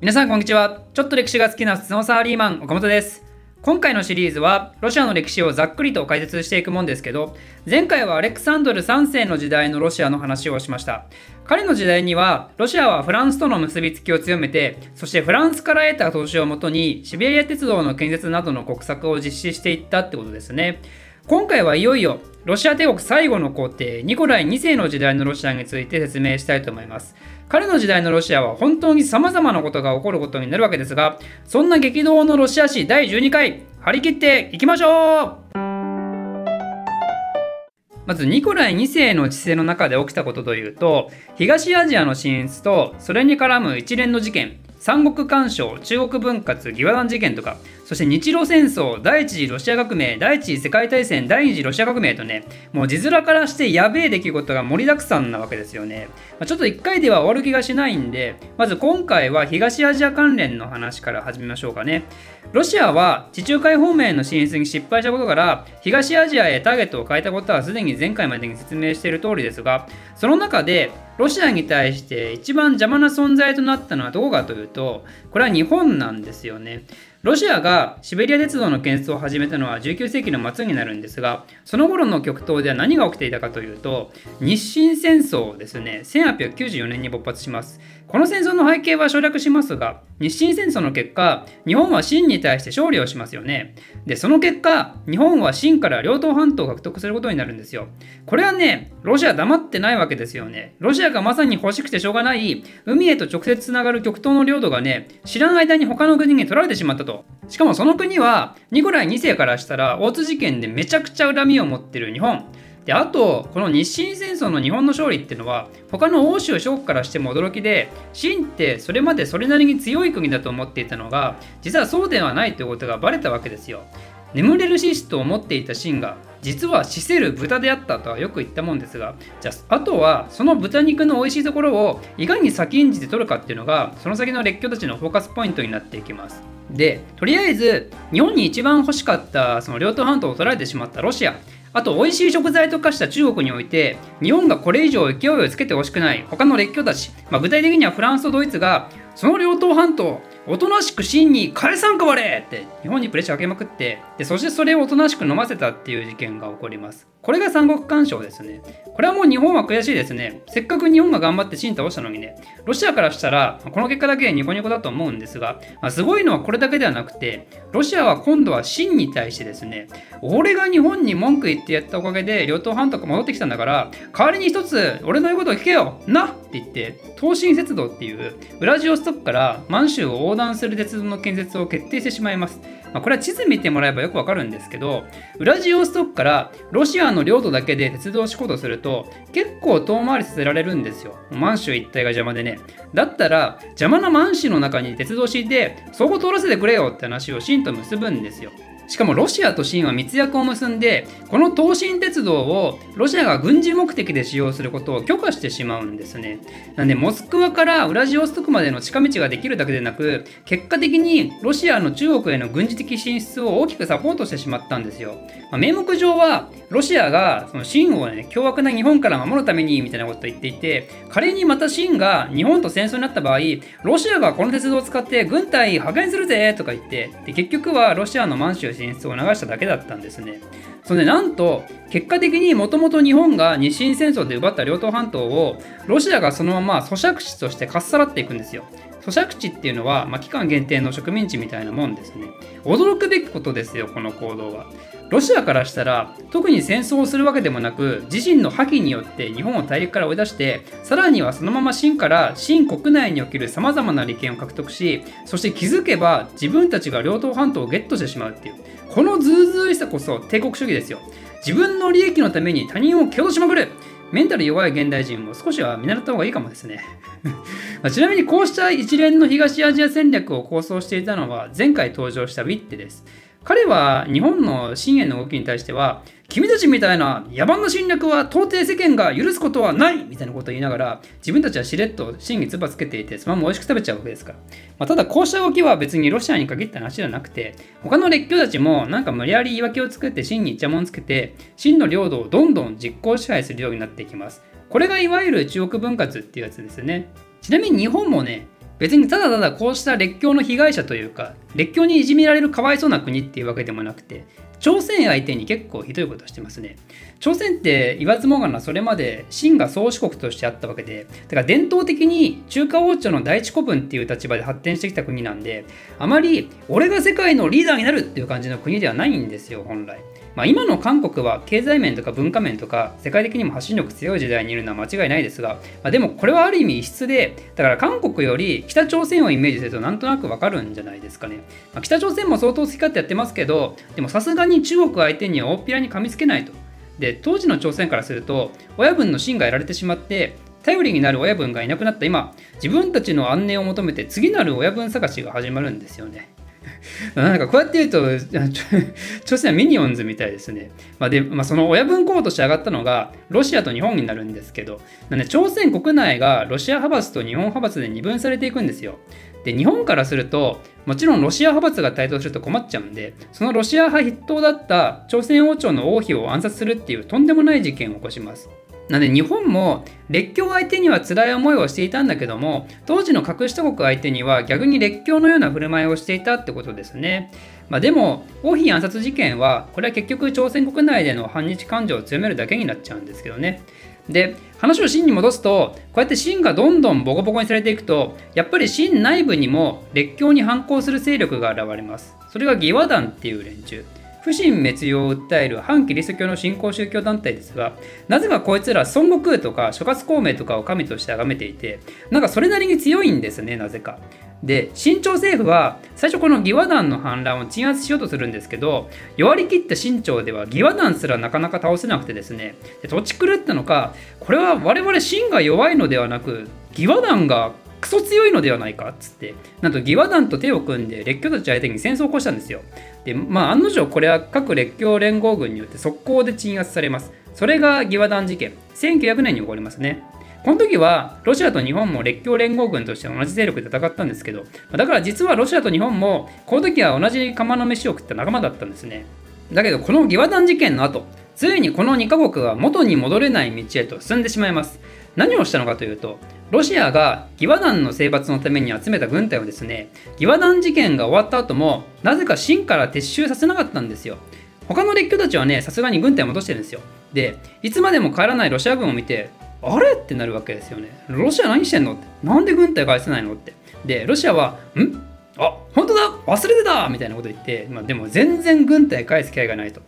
皆さんこんにちは。ちょっと歴史が好きな普通のサラリーマン岡本です。今回のシリーズはロシアの歴史をざっくりと解説していくもんですけど前回はアレクサンドル3世の時代のロシアの話をしました。彼の時代にはロシアはフランスとの結びつきを強めてそしてフランスから得た投資をもとにシベリア鉄道の建設などの国策を実施していったってことですね。今回はいよいよロシア帝国最後の皇帝ニコライ2世の時代のロシアについて説明したいと思います。彼の時代のロシアは本当に様々なことが起こることになるわけですが、そんな激動のロシア史第12回、張り切っていきましょう。まずニコライ2世の治世の中で起きたことというと、東アジアの進出とそれに絡む一連の事件、三国干渉、中国分割、義和団事件とか、そして日露戦争、第一次ロシア革命、第一次世界大戦、第二次ロシア革命とね、もう字面からしてやべえ出来事が盛りだくさんなわけですよね。まあ、ちょっと1回では終わる気がしないんで、まず今回は東アジア関連の話から始めましょうかね。ロシアは地中海方面への進出に失敗したことから、東アジアへターゲットを変えたことはすでに前回までに説明している通りですが、その中でロシアに対して一番邪魔な存在となったのはどこかというと、これは日本なんですよね。ロシアがシベリア鉄道の建設を始めたのは19世紀の末になるんですが、その頃の極東では何が起きていたかというと、日清戦争ですね、1894年に勃発します。この戦争の背景は省略しますが、日清戦争の結果、日本は清に対して勝利をしますよね。で、その結果、日本は清から両党半島を獲得することになるんですよ。これはね、ロシア黙ってないわけですよね。ロシアがまさに欲しくてしょうがない、海へと直接つながる極東の領土がね、知らん間に他の国に取られてしまったと。しかもその国は、ニコライ2世からしたら、大津事件でめちゃくちゃ恨みを持ってる日本。であとこの日清戦争の日本の勝利っていうのは他の欧州諸国からしても驚きで清ってそれまでそれなりに強い国だと思っていたのが実はそうではないということがバレたわけですよ眠れる資質を持っていた清が実は死せる豚であったとはよく言ったもんですがじゃああとはその豚肉の美味しいところをいかに先んじて取るかっていうのがその先の列強たちのフォーカスポイントになっていきます。でとりあえず日本に一番欲しかったその両党半島を取られてしまったロシア。あと、美味しい食材と化した中国において、日本がこれ以上勢いをつけてほしくない他の列強たち、まあ、具体的にはフランスとドイツが、その両党半島、おとなしく真に返さんかわれって日本にプレッシャーかけまくってでそしてそれをおとなしく飲ませたっていう事件が起こります。これが三国干渉ですね。これはもう日本は悔しいですね。せっかく日本が頑張って真倒したのにね。ロシアからしたらこの結果だけニコニコだと思うんですが、まあ、すごいのはこれだけではなくてロシアは今度は真に対してですね俺が日本に文句言ってやったおかげで両党半島が戻ってきたんだから代わりに一つ俺の言うことを聞けよ。な。って言って東進鉄道っていうウラジオストクから満州を横断する鉄道の建設を決定してしまいます。まあ、これは地図見てもらえばよくわかるんですけど、ウラジオストクからロシアの領土だけで鉄道を敷こうとすると、結構遠回りさせられるんですよ。満州一帯が邪魔でね。だったら、邪魔な満州の中に鉄道を敷いて、そこ通らせてくれよって話をシンと結ぶんですよ。しかもロシアと清は密約を結んで、この東進鉄道をロシアが軍事目的で使用することを許可してしまうんですね。なんで、モスクワからウラジオストクまでの近道ができるだけでなく、結果的にロシアの中国への軍事的進出を大きくサポートしてしまったんですよ。まあ、名目上は、ロシアがその清をね、凶悪な日本から守るためにみたいなことを言っていて、仮にまた清が日本と戦争になった場合、ロシアがこの鉄道を使って軍隊派遣するぜとか言って、で結局はロシアの満州進出を流しただけだったんですね。それでなんと結果的にもともと日本が日清戦争で奪った両党半島をロシアがそのまま咀嚼地としてかっさらっていくんですよ。租借地っていうのは、まあ、期間限定の植民地みたいなもんですね。驚くべきことですよ、この行動は。ロシアからしたら特に戦争をするわけでもなく自身の破棄によって日本を大陸から追い出してさらにはそのまま清から清国内におけるさまざまな利権を獲得しそして気づけば自分たちが両党半島をゲットしてしまうっていうこのズうずうしさこそ帝国主義ですよ自分の利益のために他人を蹴落としまくるメンタル弱い現代人も少しは見習った方がいいかもですねまちなみにこうした一連の東アジア戦略を構想していたのは前回登場したウィッテです。彼は日本の深淵の動きに対しては君たちみたいな野蛮な侵略は到底世間が許すことはないみたいなことを言いながら自分たちはしれっと真に唾つけていてそのまま美味しく食べちゃうわけですから、まあ、ただこうした動きは別にロシアに限った話じゃなくて他の列強たちもなんか無理やり言い訳を作って真にイチャモンつけて真の領土をどんどん実行支配するようになっていきます。これがいわゆる中国分割っていうやつですよね。ちなみに日本もね別にただただこうした列強の被害者というか列強にいじめられるかわいそうな国っていうわけでもなくて朝鮮相手に結構ひどいことしてますね。朝鮮って言わずもがなそれまで秦が宗主国としてあったわけで、だから伝統的に中華王朝の第一古文っていう立場で発展してきた国なんで、あまり俺が世界のリーダーになるっていう感じの国ではないんですよ、本来。まあ、今の韓国は経済面とか文化面とか世界的にも発信力強い時代にいるのは間違いないですが、まあ、でもこれはある意味異質でだから韓国より北朝鮮をイメージするとなんとなくわかるんじゃないですかね、まあ、北朝鮮も相当好き勝手やってますけどでもさすがに中国相手には大っぴらに噛みつけないと。で当時の朝鮮からすると親分の芯がやられてしまって頼りになる親分がいなくなった今自分たちの安寧を求めて次なる親分探しが始まるんですよね。なんかこうやって言うと、朝鮮はミニオンズみたいですね。まあ、で、まあ、その親分候補として上がったのが、ロシアと日本になるんですけど、なんで朝鮮国内がロシア派閥と日本派閥で二分されていくんですよ。で、日本からすると、もちろんロシア派閥が台頭すると困っちゃうんで、そのロシア派筆頭だった朝鮮王朝の王妃を暗殺するっていうとんでもない事件を起こします。なので日本も列強相手には辛い思いをしていたんだけども当時の隠した国相手には逆に列強のような振る舞いをしていたってことですね。まあ、でも王妃暗殺事件はこれは結局朝鮮国内での反日感情を強めるだけになっちゃうんですけどね。で話を真に戻すとこうやって真がどんどんボコボコにされていくとやっぱり真内部にも列強に反抗する勢力が現れます。それが義和団っていう連中。不信滅用を訴える反キリスト教の新興宗教団体ですが、なぜかこいつら孫悟空とか諸葛孔明とかを神として崇めていて、なんかそれなりに強いんですね、なぜか。で、新朝政府は最初この義和団の反乱を鎮圧しようとするんですけど、弱りきった新朝では義和団すらなかなか倒せなくてですね、で土地狂ったのか、これは我々秦が弱いのではなく、義和団がクソ強いのではないかっつってなんと義和団と手を組んで列強たち相手に戦争を起こしたんですよで、まあ、案の定これは各列強連合軍によって速攻で鎮圧されます。それが義和団事件。1900年に起こりますね。この時はロシアと日本も列強連合軍として同じ勢力で戦ったんですけど、だから実はロシアと日本もこの時は同じ釜の飯を食った仲間だったんですね。だけどこの義和団事件の後、ついにこの2カ国は元に戻れない道へと進んでしまいます。何をしたのかというと、ロシアが義和団の征伐のために集めた軍隊をですね、義和団事件が終わった後も、なぜか清から撤収させなかったんですよ。他の列強たちはね、さすがに軍隊を戻してるんですよ。で、いつまでも帰らないロシア軍を見て、あれ？ってなるわけですよね。ロシア何してんの？って。なんで軍隊返せないの？って。で、ロシアは、ん？あ本当だ忘れてたみたいなこと言って、まあ、でも全然軍隊返す機会がないと。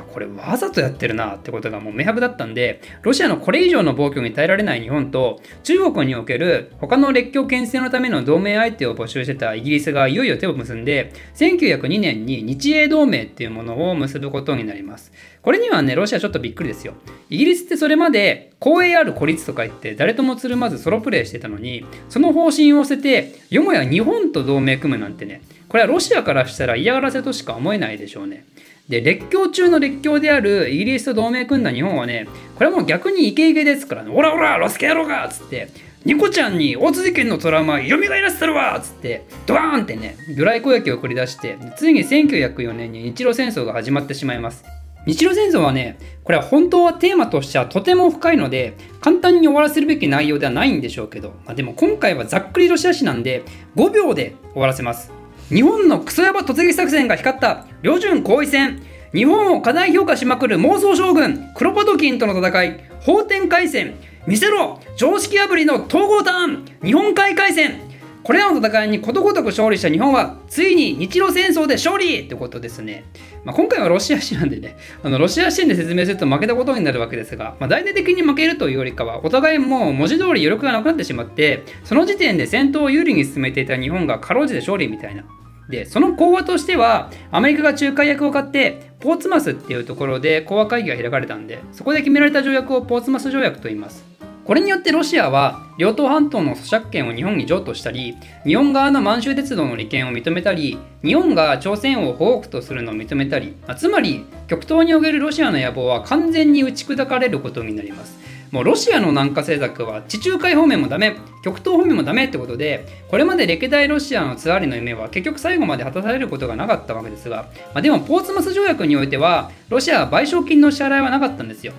これわざとやってるなってことがもう明白だったんで、ロシアのこれ以上の暴挙に耐えられない日本と、中国における他の列強牽制のための同盟相手を募集してたイギリスがいよいよ手を結んで、1902年に日英同盟っていうものを結ぶことになります。これにはね、ロシアちょっとびっくりですよ。イギリスってそれまで公営ある孤立とか言って誰ともつるまずソロプレイしてたのに、その方針を捨てて、よもや日本と同盟組むなんてね、これはロシアからしたら嫌がらせとしか思えないでしょうね。で、列強中の列強であるイギリスと同盟組んだ日本はね、これはもう逆にイケイケですからね、オラオラ、ロスケ野郎がつって、ニコちゃんに大津事件のトラウマ蘇らせたるわつって、ドワーンってね、魚雷攻撃を繰り出して、ついに1904年に日露戦争が始まってしまいます。日露戦争はね、これは本当はテーマとしてはとても深いので、簡単に終わらせるべき内容ではないんでしょうけど、まあ、でも今回はざっくりロシア史なんで、5秒で終わらせます。日本のクソヤバ突撃作戦が光った旅順後位戦。日本を過大評価しまくる妄想将軍クロパトキンとの戦い。法天海戦。見せろ常識破りの統合ターン。日本海海戦。これらの戦いにことごとく勝利した日本はついに日露戦争で勝利ってことですね。まあ、今回はロシア史なんでね、あのロシア視点で説明すると負けたことになるわけですが、まあ、大々的に負けるというよりかは、お互いもう文字通り余力がなくなってしまって、その時点で戦闘を有利に進めていた日本がかろうじて勝利みたいな。で、その講話としては、アメリカが仲介役を買って、ポーツマスっていうところで講和会議が開かれたんで、そこで決められた条約をポーツマス条約と言います。これによってロシアは両党半島の租借権を日本に譲渡したり、日本側の満州鉄道の利権を認めたり、日本が朝鮮を保護区とするのを認めたり、つまり極東におけるロシアの野望は完全に打ち砕かれることになります。もうロシアの南下政策は地中海方面もダメ極東方面もダメってことでこれまで歴代ロシアのツアーリの夢は結局最後まで果たされることがなかったわけですが、まあ、でもポーツマス条約においてはロシアは賠償金の支払いはなかったんですよ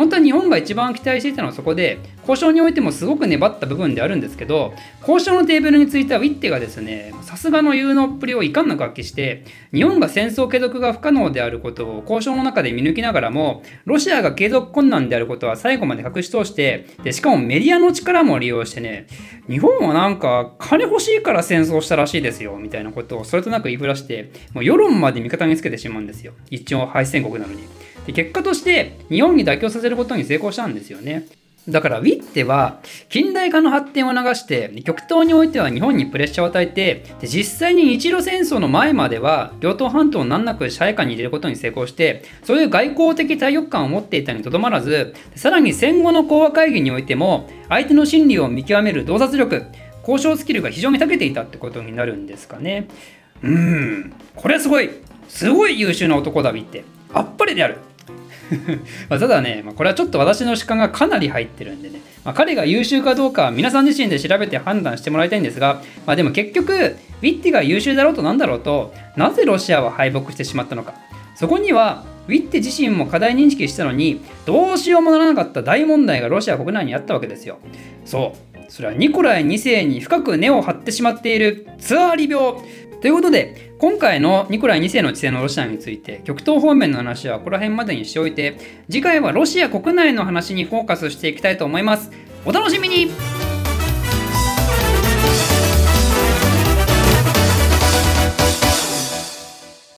本当は日本が一番期待していたのはそこで交渉においてもすごく粘った部分であるんですけど交渉のテーブルについてはウィッテがですねさすがの有能っぷりをいかんなく発揮して日本が戦争継続が不可能であることを交渉の中で見抜きながらもロシアが継続困難であることは最後まで隠し通してでしかもメディアの力も利用してね日本はなんか金欲しいから戦争したらしいですよみたいなことをそれとなく言いふらしてもう世論まで味方につけてしまうんですよ一応敗戦国なのに。で結果として日本に妥協させることに成功したんですよね。だからウィッテは近代化の発展を流して極東においては日本にプレッシャーを与えてで実際に日露戦争の前までは両党半島を難なく支配下に入れることに成功してそういう外交的大局観を持っていたにとどまらずさらに戦後の講和会議においても相手の心理を見極める洞察力交渉スキルが非常に長けていたってことになるんですかね。うんこれはすごいすごい優秀な男だウィッテ。あっぱれである。まただね、まあ、これはちょっと私の主観がかなり入ってるんでね、まあ、彼が優秀かどうかは皆さん自身で調べて判断してもらいたいんですが、まあ、でも結局、ウィッティが優秀だろうとなんだろうと、なぜロシアは敗北してしまったのか。そこには、ウィッテ自身も課題認識したのに、どうしようもならなかった大問題がロシア国内にあったわけですよ。そう。それはニコライ2世に深く根を張ってしまっているツアーリ病。ということで、今回のニコライ2世の治世のロシアについて、極東方面の話はここら辺までにしておいて、次回はロシア国内の話にフォーカスしていきたいと思います。お楽しみに